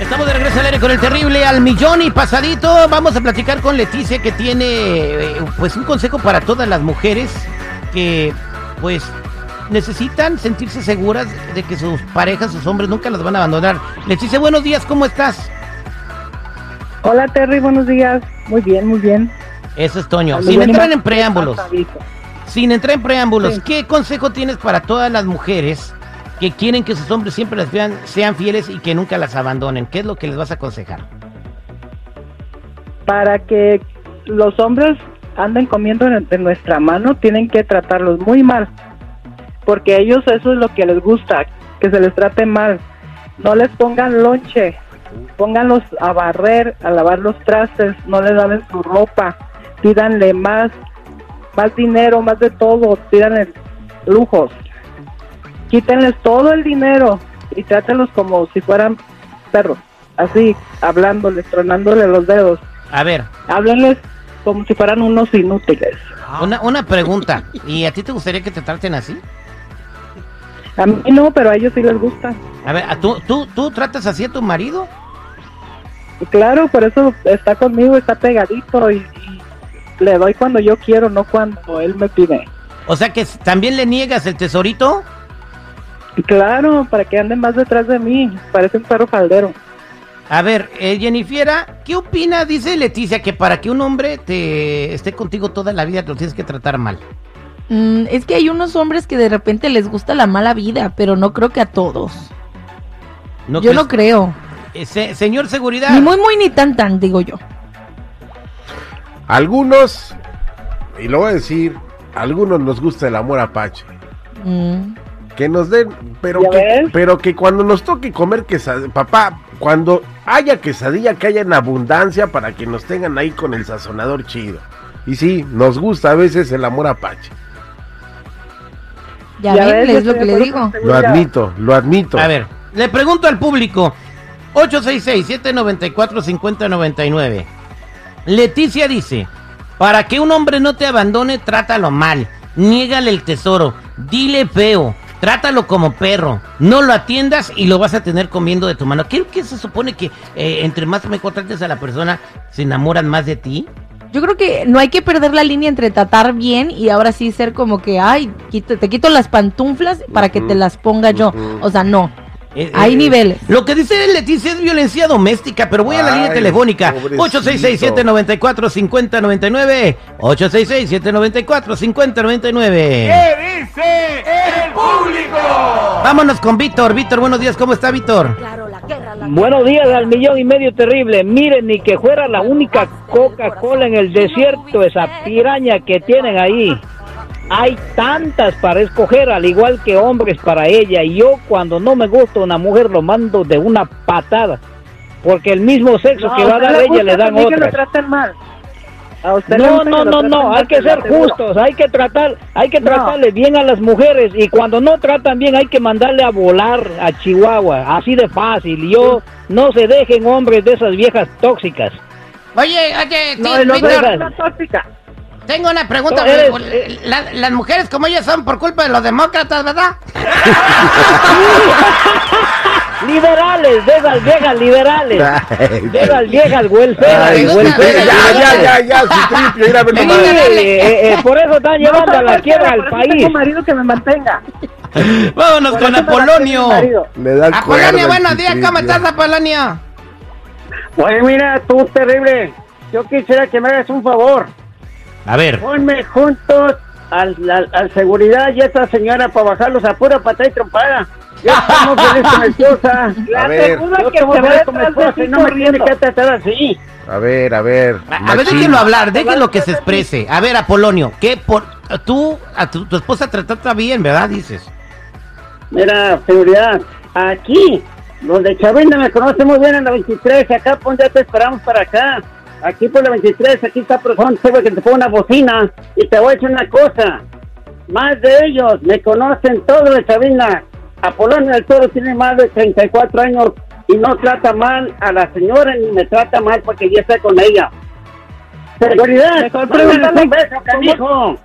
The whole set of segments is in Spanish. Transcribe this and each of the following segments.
aire con el terrible al millón y pasadito. Vamos a platicar con Leticia que tiene eh, pues un consejo para todas las mujeres que pues necesitan sentirse seguras de que sus parejas, sus hombres nunca las van a abandonar. Leticia, buenos días, ¿cómo estás? Hola Terry, buenos días. Muy bien, muy bien. Eso es Toño. Sin entrar en preámbulos, pasadito. sin entrar en preámbulos, Sí. ¿qué consejo tienes para todas las mujeres que quieren que sus hombres siempre las vean, sean fieles y que nunca las abandonen? ¿Qué es lo que les vas a aconsejar? Para que los hombres anden comiendo de nuestra mano, tienen que tratarlos muy mal. Porque ellos eso es lo que les gusta, que se les trate mal. No les pongan lonche, pónganlos a barrer, a lavar los trastes, no les laven su ropa, pídanle más, más dinero, más de todo, pídanle lujos. Quítenles todo el dinero y trátenlos como si fueran perros, así, hablándoles, tronándole los dedos. A ver, Háblenles como si fueran unos inútiles. una, una pregunta. ¿Y a ti te gustaría que te traten así? A mí no, pero a ellos sí les gusta. A ver, ¿a ¿tú, tú, tú tratas así a tu marido? Claro, por eso está conmigo, está pegadito y, y le doy cuando yo quiero, no cuando él me pide. O sea que también le niegas el tesorito. Y claro, para que anden más detrás de mí, parece un perro faldero. A ver, eh, Jennifiera, ¿qué opina? Dice Leticia que para que un hombre te esté contigo toda la vida te lo tienes que tratar mal. Mm, es que hay unos hombres que de repente les gusta la mala vida, pero no creo que a todos. ¿No yo crees- no creo. Eh, se- señor Seguridad. Ni muy, muy, ni tan, tan, digo yo. Algunos, y lo voy a decir, algunos nos gusta el amor apache. Mm. Que nos den, pero ¿Ya que, pero que cuando nos toque comer quesadilla, papá, cuando haya quesadilla, que haya en abundancia para que nos tengan ahí con el sazonador chido. Y sí, nos gusta a veces el amor apache. Ya, Ya ven, ves, yo es lo que le digo. Lo admito, lo admito. A ver, le pregunto al público. 866-794-5099. Leticia dice, para que un hombre no te abandone, trátalo mal. Niégale el tesoro. Dile feo. Trátalo como perro. No lo atiendas y lo vas a tener comiendo de tu mano. ¿Qué, qué se supone que eh, entre más mejor trates a la persona, se enamoran más de ti? Yo creo que no hay que perder la línea entre tratar bien y ahora sí ser como que, ay, quito- te quito las pantuflas para que te las ponga yo. O sea, no. Eh, Hay eh, niveles. Lo que dice Leticia es violencia doméstica, pero voy a la Ay, línea telefónica. pobrecito. 866-794-5099. 866-794-5099. ¿Qué dice el público? Vámonos con Víctor. Víctor, buenos días. ¿Cómo está Víctor? Buenos días al millón y medio terrible. Miren, ni que fuera la única Coca-Cola en el desierto, esa piraña que tienen ahí. Hay tantas para escoger, al igual que hombres para ella. Y yo cuando no me gusta una mujer lo mando de una patada. Porque el mismo sexo que va a dar ella le dan también que lo otra. traten mal. A usted le No, no, no, no, hay que ser justos, hay que tratar, hay que No. tratarle bien a las mujeres y cuando no tratan bien hay que mandarle a volar a Chihuahua, así de fácil. Yo no se dejen hombres de esas viejas tóxicas. Oye, oye, No, no tóxica. Tengo una pregunta. No, eres- La- las mujeres como ellas son por culpa de los demócratas, ¿verdad? Liberales, de esas viejas liberales, de esas viejas gusta. ya, ya, ya, ya, su. Sí, eh, eh, por eso están llevando No, a la quiebra al país. Tengo marido que me mantenga. Vámonos Por con Apolonio. Apolonio, buenos días. ¿Cómo estás, Apolonio? Oye, mira, tú terrible. Yo quisiera que me hagas un favor. A ver. Ponme juntos al, al, al seguridad y a esta señora para bajarlos a pura patada y trompada. Yo muy feliz con mi esposa. A ver, segunda que ve feliz con mi de esposa y no me tiene que tratar así. a ver, a ver. A, a ver, déjenlo hablar, déjenlo que se exprese. A ver, Apolonio, ¿qué por tú a tu, tu esposa te trata bien, verdad? Dices. Mira, seguridad, aquí, donde Chavinda me conoce muy bien en la 23, acá, pues ya te esperamos para acá. Aquí por la 23, aquí está persona que te pone una bocina y te voy a decir una cosa. Más de ellos me conocen todos de Chavinda. Apolonio del Toro tiene más de 34 años y no trata mal a la señora ni me trata mal porque ya está con ella. Seguridad, Mejor pregúntale un beso, cómo- canijo.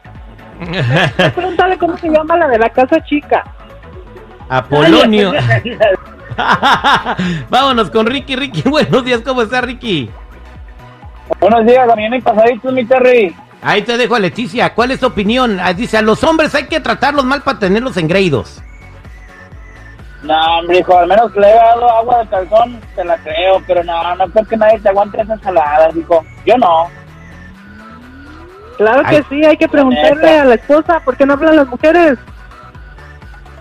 Pregúntale cómo se llama la de la casa chica. Apolonio. Vámonos con Ricky. Ricky, buenos días, ¿cómo está Ricky? Buenos días, también y pasaditos, mi Terry. Ahí te dejo a Leticia. ¿Cuál es tu opinión? Ah, Dice, a los hombres hay que tratarlos mal para tenerlos engreídos. No, hombre, hijo, al menos que le haya dado agua de calzón, te la creo, pero no, no creo que nadie te aguante esas saladas, hijo. Yo no. Claro que sí, hay que preguntarle Neta. a la esposa por qué no hablan las mujeres.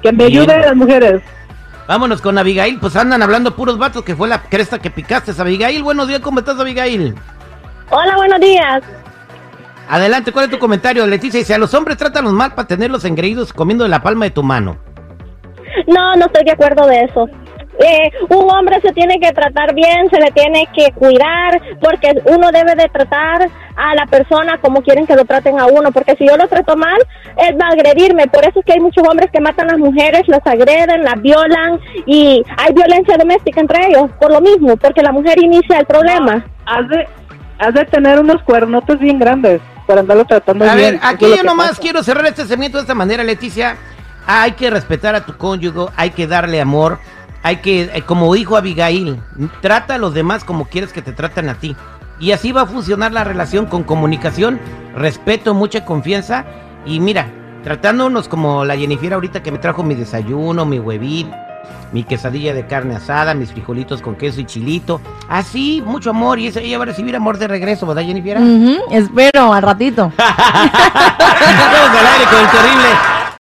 Que me Bien. ayuden las mujeres. Vámonos con Abigail. Pues andan hablando puros vatos que fue la cresta que picaste. Abigail, buenos días, ¿cómo estás, Abigail? Hola, buenos días. Adelante, ¿cuál es tu comentario? Leticia dice, a los hombres trátalos mal para tenerlos engreídos comiendo de la palma de tu mano. No, no estoy de acuerdo de eso. Eh, un hombre se tiene que tratar bien, se le tiene que cuidar, porque uno debe de tratar a la persona como quieren que lo traten a uno, porque si yo lo trato mal, él va a agredirme. Por eso es que hay muchos hombres que matan a las mujeres, las agreden, las violan y hay violencia doméstica entre ellos, por lo mismo, porque la mujer inicia el problema. Has de tener unos cuernotes bien grandes para andarlo tratando A bien. ver, Eso aquí yo nomás pasa. quiero cerrar este segmento de esta manera, Leticia. Hay que respetar a tu cónyuge, hay que darle amor, hay que, eh, como dijo Abigail, trata a los demás como quieres que te traten a ti. Y así va a funcionar la relación con comunicación, respeto, mucha confianza. Y mira, tratándonos como la Jennifer ahorita que me trajo mi desayuno, mi huevito, mi quesadilla de carne asada, mis frijolitos con queso y chilito. Así, mucho amor. Y ella va a recibir amor de regreso, ¿verdad, Jennifer? Espero, al ratito. Vamos al aire con el terrible.